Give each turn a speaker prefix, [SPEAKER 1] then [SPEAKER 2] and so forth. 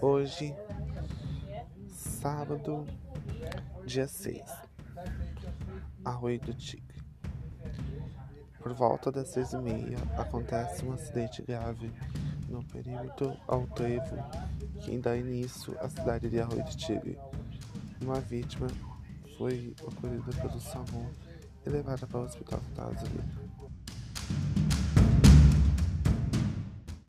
[SPEAKER 1] Hoje, sábado, dia 6, Arroio do Tigre. Por volta das seis e meia, acontece um acidente grave no perímetro ao trevo que dá início à cidade de Arroio do Tigre. Uma vítima foi ocorrida pelo SAMU e levada para o Hospital Fantasma.